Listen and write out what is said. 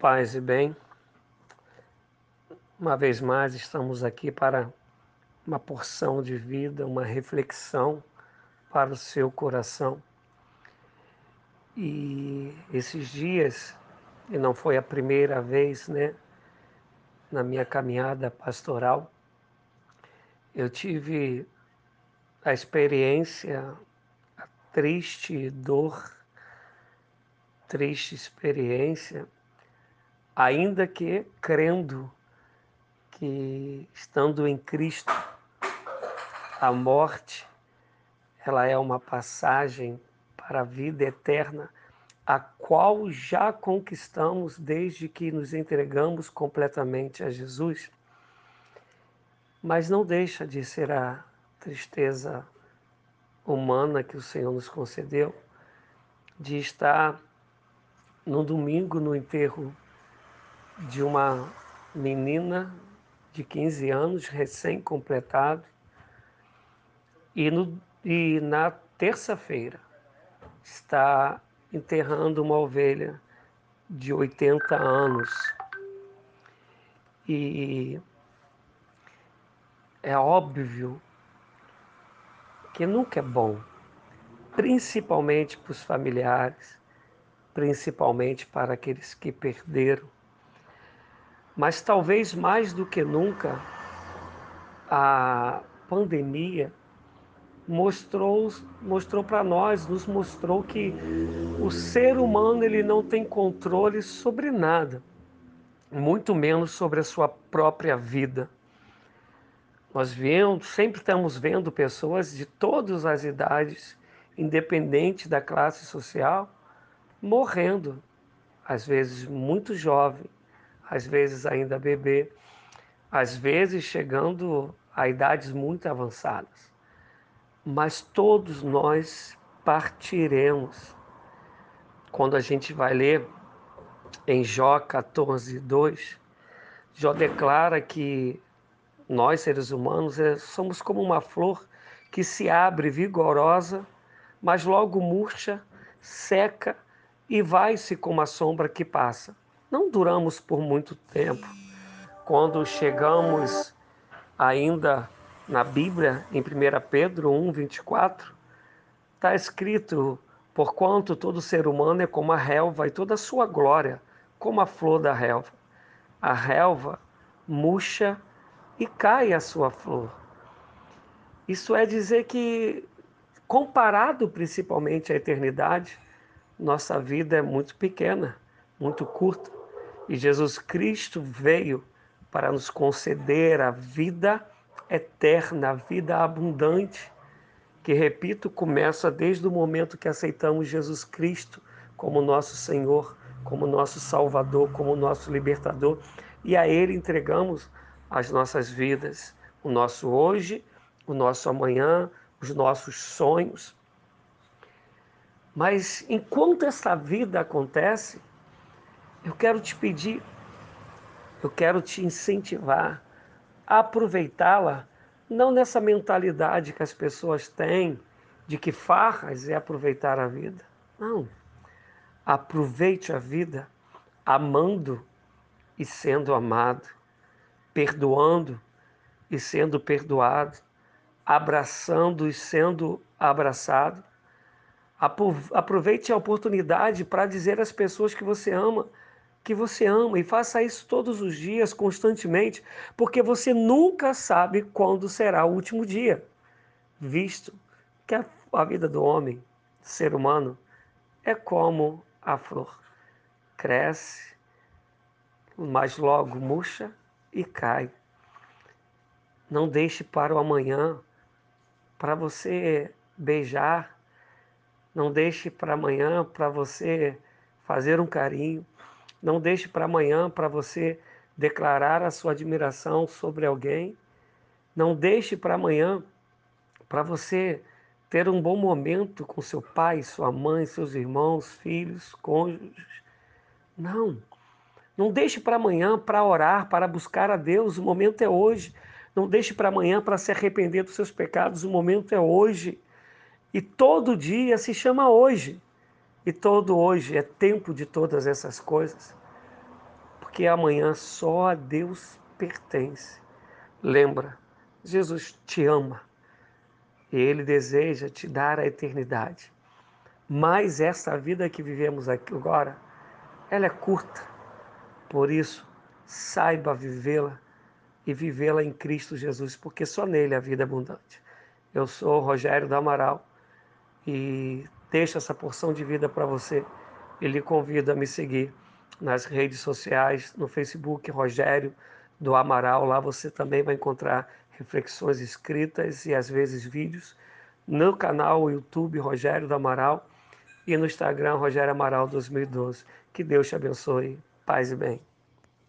Paz e bem, uma vez mais estamos aqui para uma porção de vida, uma reflexão para o seu coração. E esses dias, e não foi a primeira vez, né, na minha caminhada pastoral, eu tive a experiência, a triste dor, triste experiência ainda que crendo que estando em Cristo, a morte ela é uma passagem para a vida eterna, a qual já conquistamos desde que nos entregamos completamente a Jesus. Mas não deixa de ser a tristeza humana que o Senhor nos concedeu de estar no domingo no enterro de uma menina de 15 anos, recém-completado, e, no, e na terça-feira está enterrando uma ovelha de 80 anos. E é óbvio que nunca é bom, principalmente para os familiares, principalmente para aqueles que perderam mas talvez mais do que nunca, a pandemia mostrou, mostrou para nós, nos mostrou que o ser humano ele não tem controle sobre nada, muito menos sobre a sua própria vida. Nós vemos, sempre estamos vendo pessoas de todas as idades, independente da classe social, morrendo, às vezes muito jovem, às vezes ainda bebê, às vezes chegando a idades muito avançadas. Mas todos nós partiremos. Quando a gente vai ler em Jó 14, 2, Jó declara que nós, seres humanos, é, somos como uma flor que se abre vigorosa, mas logo murcha, seca e vai-se como a sombra que passa não duramos por muito tempo. Quando chegamos ainda na Bíblia, em 1 Pedro 1, 24, está escrito: Porquanto todo ser humano é como a relva e toda a sua glória, como a flor da relva. A relva murcha e cai a sua flor. Isso é dizer que, comparado principalmente à eternidade, nossa vida é muito pequena, muito curta. E Jesus Cristo veio para nos conceder a vida eterna, a vida abundante, que, repito, começa desde o momento que aceitamos Jesus Cristo como nosso Senhor, como nosso Salvador, como nosso libertador, e a Ele entregamos as nossas vidas, o nosso hoje, o nosso amanhã, os nossos sonhos. Mas enquanto essa vida acontece, eu quero te pedir, eu quero te incentivar a aproveitá-la, não nessa mentalidade que as pessoas têm de que farras é aproveitar a vida. Não. Aproveite a vida amando e sendo amado, perdoando e sendo perdoado, abraçando e sendo abraçado. Aproveite a oportunidade para dizer às pessoas que você ama que você ama e faça isso todos os dias, constantemente, porque você nunca sabe quando será o último dia, visto que a, a vida do homem, ser humano, é como a flor. Cresce, mas logo murcha e cai. Não deixe para o amanhã para você beijar, não deixe para amanhã para você fazer um carinho. Não deixe para amanhã para você declarar a sua admiração sobre alguém. Não deixe para amanhã para você ter um bom momento com seu pai, sua mãe, seus irmãos, filhos, cônjuges. Não. Não deixe para amanhã para orar, para buscar a Deus. O momento é hoje. Não deixe para amanhã para se arrepender dos seus pecados. O momento é hoje. E todo dia se chama hoje. E todo hoje é tempo de todas essas coisas. porque amanhã só a Deus pertence. Lembra, Jesus te ama e Ele deseja te dar a eternidade. Mas essa vida que vivemos aqui agora, ela é curta. Por isso, saiba vivê-la e vivê-la em Cristo Jesus, porque só nele a vida é abundante. Eu sou Rogério do Amaral e deixo essa porção de vida para você e lhe convido a me seguir nas redes sociais, no Facebook Rogério do Amaral. Lá você também vai encontrar reflexões escritas e às vezes vídeos. No canal YouTube Rogério do Amaral e no Instagram Rogério Amaral 2012. Que Deus te abençoe. Paz e bem.